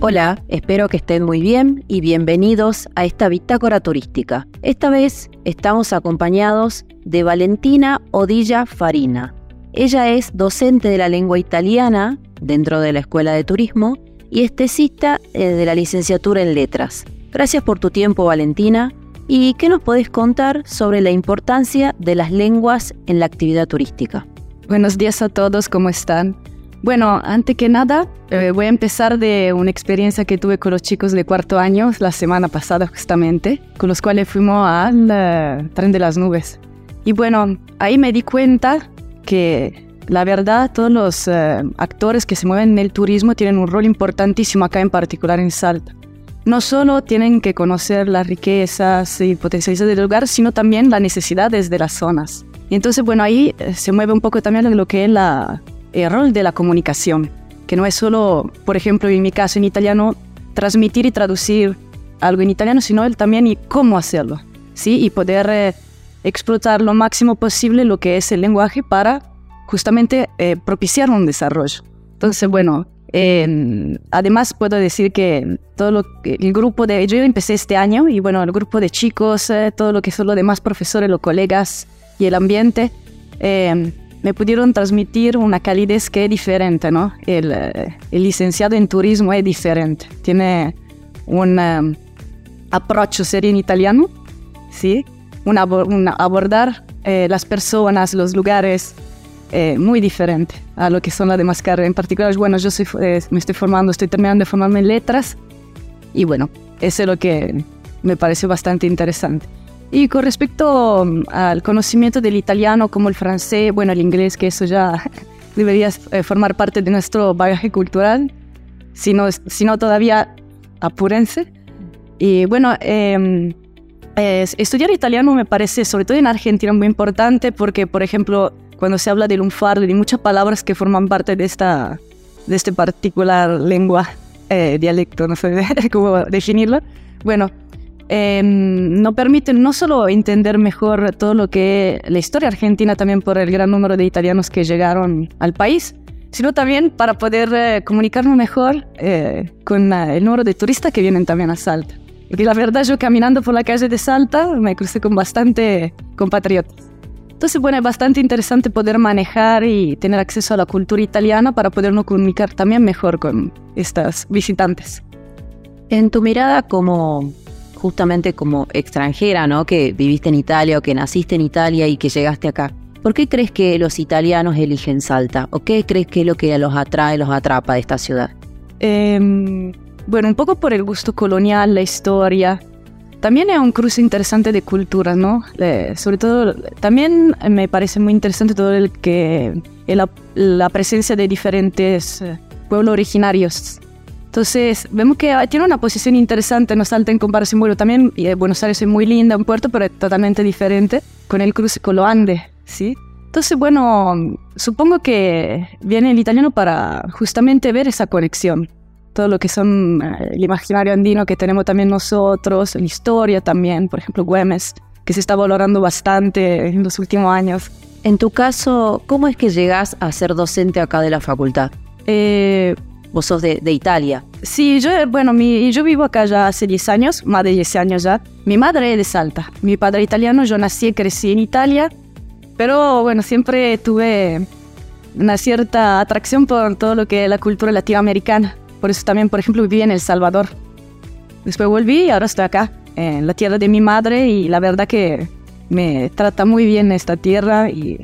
Hola, espero que estén muy bien y bienvenidos a esta bitácora turística. Esta vez estamos acompañados de Valentina Odilla Farina. Ella es docente de la lengua italiana dentro de la Escuela de Turismo y estesista eh, de la licenciatura en Letras. Gracias por tu tiempo, Valentina. ¿Y qué nos podés contar sobre la importancia de las lenguas en la actividad turística? Buenos días a todos, ¿cómo están? Bueno, antes que nada, eh, voy a empezar de una experiencia que tuve con los chicos de cuarto año la semana pasada justamente, con los cuales fuimos al eh, tren de las nubes. Y bueno, ahí me di cuenta que la verdad todos los eh, actores que se mueven en el turismo tienen un rol importantísimo acá en particular en Salta. No solo tienen que conocer las riquezas y potencialidades del lugar, sino también las necesidades de las zonas. Y entonces, bueno, ahí se mueve un poco también lo que es la el rol de la comunicación, que no es solo, por ejemplo, en mi caso en italiano, transmitir y traducir algo en italiano, sino el también y cómo hacerlo, ¿sí? Y poder eh, explotar lo máximo posible lo que es el lenguaje para justamente eh, propiciar un desarrollo. Entonces, bueno, además puedo decir que todo lo el grupo de yo empecé este año y bueno, el grupo de chicos, eh, todo lo que son los demás profesores, los colegas y el ambiente, me pudieron transmitir una calidez que es diferente, ¿no? El, eh, licenciado en turismo es diferente, tiene un um, approach sería en italiano, ¿sí? Un, abordar eh, las personas, los lugares eh, muy diferente a lo que son las demás carreras. En particular, bueno, yo soy, me estoy formando, estoy terminando de formarme en letras y bueno, eso es lo que me parece bastante interesante. Y con respecto mm, al conocimiento del italiano como el francés, bueno, el inglés, que eso ya debería eh, formar parte de nuestro bagaje cultural, si no, si no todavía apúrense. Y bueno, em, estudiar italiano me parece, sobre todo en Argentina, muy importante porque, por ejemplo, cuando se habla del lunfardo y de muchas palabras que forman parte de esta de este particular lengua, eh, dialecto, no sé cómo definirlo. Bueno, eh, nos permiten no solo entender mejor todo lo que es la historia argentina también por el gran número de italianos que llegaron al país, sino también para poder eh, comunicarnos mejor eh, con el número de turistas que vienen también a Salta. Porque la verdad yo caminando por la calle de Salta me crucé con bastante compatriotas. Entonces, bueno, es bastante interesante poder manejar y tener acceso a la cultura italiana para podernos comunicar también mejor con estas visitantes. En tu mirada como justamente como extranjera, ¿no? Que viviste en Italia o que naciste en Italia y que llegaste acá. ¿Por qué crees que los italianos eligen Salta? ¿O qué crees que es lo que los atrae, los atrapa de esta ciudad? Em, bueno, un poco por el gusto colonial, la historia. También es un cruce interesante de culturas, ¿no? sobre todo, también me parece muy interesante todo el que la, presencia de diferentes eh, pueblos originarios entonces, vemos que tiene una posición interesante, no salta en comparación, bueno, también eh, Buenos Aires es muy linda, un puerto, pero es totalmente diferente, con el cruce con los Andes, ¿sí? Entonces, bueno, supongo que viene el italiano para justamente ver esa conexión, todo lo que son eh, el imaginario andino que tenemos también nosotros, la historia también, por ejemplo, Güemes, que se está valorando bastante en los últimos años. En tu caso, ¿cómo es que llegas a ser docente acá de la facultad? Eh, Vos sos de, Italia. Sí, yo, bueno, mi, yo vivo acá ya hace 10 años, más de 10 años ya. Mi madre es de Salta. Mi padre italiano, yo nací y crecí en Italia. Pero bueno, siempre tuve una cierta atracción por todo lo que es la cultura latinoamericana. Por eso también, por ejemplo, viví en El Salvador. Después volví y ahora estoy acá, en la tierra de mi madre. Y la verdad que me trata muy bien esta tierra y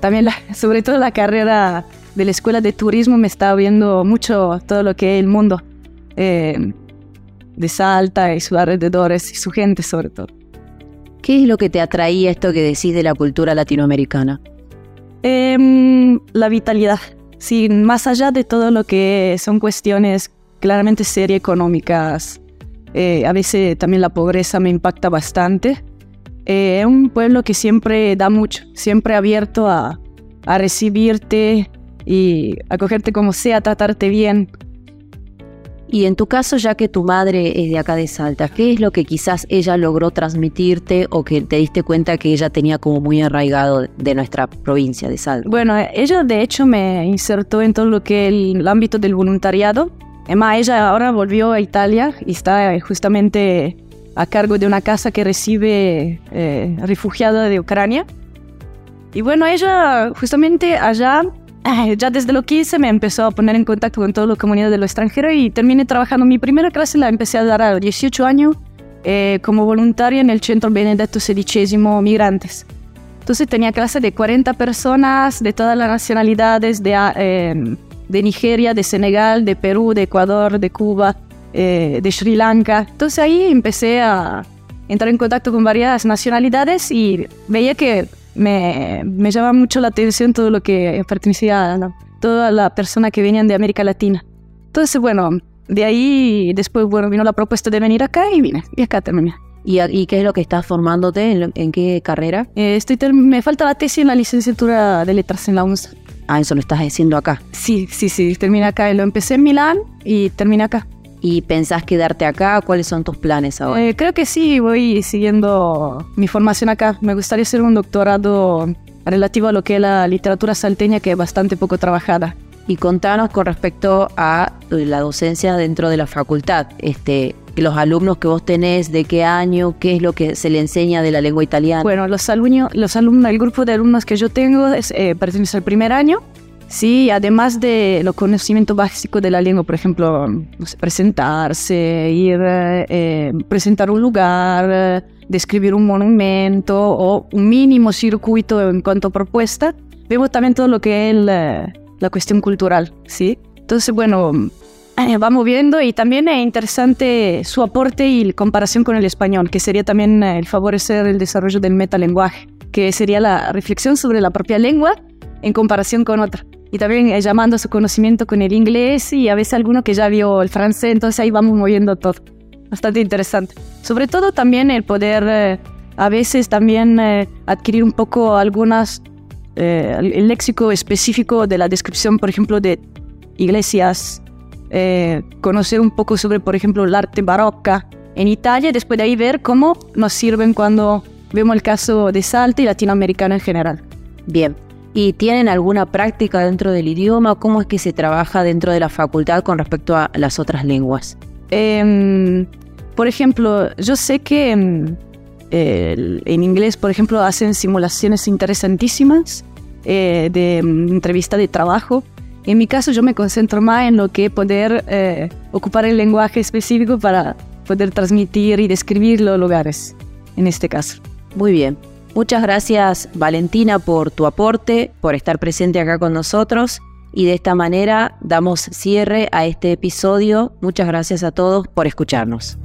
también, sobre todo, la carrera de la escuela de turismo me está viendo mucho todo lo que es el mundo eh, de Salta y sus alrededores y su gente sobre todo. ¿Qué es lo que te atraía esto que decís de la cultura latinoamericana? Em, la vitalidad. Sí, más allá de todo lo que son cuestiones claramente serias económicas, eh, a veces también la pobreza me impacta bastante. Eh, es un pueblo que siempre da mucho, siempre abierto a, a recibirte, y acogerte como sea, tratarte bien. Y en tu caso, ya que tu madre es de acá de Salta, ¿qué es lo que quizás ella logró transmitirte o que te diste cuenta que ella tenía como muy arraigado de nuestra provincia de Salta? Bueno, ella de hecho me insertó en todo lo que es el ámbito del voluntariado Emma, ella ahora volvió a Italia y está justamente a cargo de una casa que recibe eh, refugiados de Ucrania. Y bueno, ella justamente allá, eh, ya desde lo que hice, me empezó a poner en contacto con toda la comunidad de lo extranjero y terminé trabajando. Mi primera clase la empecé a dar a los 18 años eh, como voluntaria en el Centro Benedetto XVI Migrantes. Entonces tenía clase de 40 personas de todas las nacionalidades, de, eh, de Nigeria, de Senegal, de Perú, de Ecuador, de Cuba, eh, de Sri Lanka. Entonces ahí empecé a entrar en contacto con varias nacionalidades y veía que me, me llamaba mucho la atención todo lo que pertenecía a toda la persona que venían de América Latina. Entonces, bueno, de ahí después, bueno, vino la propuesta de venir acá y vine, y acá terminé. ¿Y, y qué es lo que estás formándote? ¿En, en qué carrera? Eh, estoy me falta la tesis en la licenciatura de letras en la UNSA. Ah, eso lo estás haciendo acá. Sí, sí, sí, terminé acá. Lo empecé en Milán y terminé acá. ¿Y pensás quedarte acá? ¿Cuáles son tus planes ahora? Eh, creo que sí, voy siguiendo mi formación acá. Me gustaría hacer un doctorado relativo a lo que es la literatura salteña, que es bastante poco trabajada. Y contanos con respecto a la docencia dentro de la facultad. Este, los alumnos que vos tenés, de qué año, qué es lo que se le enseña de la lengua italiana. Bueno, los alumnos, los alumnos el grupo de alumnos que yo tengo es, eh, pertenece al primer año Sí, además de los conocimientos básicos de la lengua, por ejemplo, presentarse, ir, eh, presentar un lugar, describir un monumento o un mínimo circuito en cuanto a propuesta, vemos también todo lo que es la, la cuestión cultural, ¿sí? Entonces, bueno, eh, vamos viendo y también es interesante su aporte y comparación con el español, que sería también eh, el favorecer el desarrollo del metalenguaje, que sería la reflexión sobre la propia lengua en comparación con otra y también eh, llamando su conocimiento con el inglés y a veces alguno que ya vio el francés, entonces ahí vamos moviendo todo. Bastante interesante. Sobre todo también el poder eh, a veces también eh, adquirir un poco algunas, el léxico específico de la descripción, por ejemplo, de iglesias, conocer un poco sobre, por ejemplo, el arte barroca en Italia y después de ahí ver cómo nos sirven cuando vemos el caso de Salta y latinoamericano en general. Bien, ¿Y tienen alguna práctica dentro del idioma? ¿Cómo es que se trabaja dentro de la facultad con respecto a las otras lenguas? Em, por ejemplo, yo sé que em, en inglés, por ejemplo, hacen simulaciones interesantísimas eh, de em, entrevista de trabajo. En mi caso, yo me concentro más en lo que poder eh, ocupar el lenguaje específico para poder transmitir y describir los lugares, en este caso. Muy bien. Muchas gracias Valentina por tu aporte, por estar presente acá con nosotros y de esta manera damos cierre a este episodio. Muchas gracias a todos por escucharnos.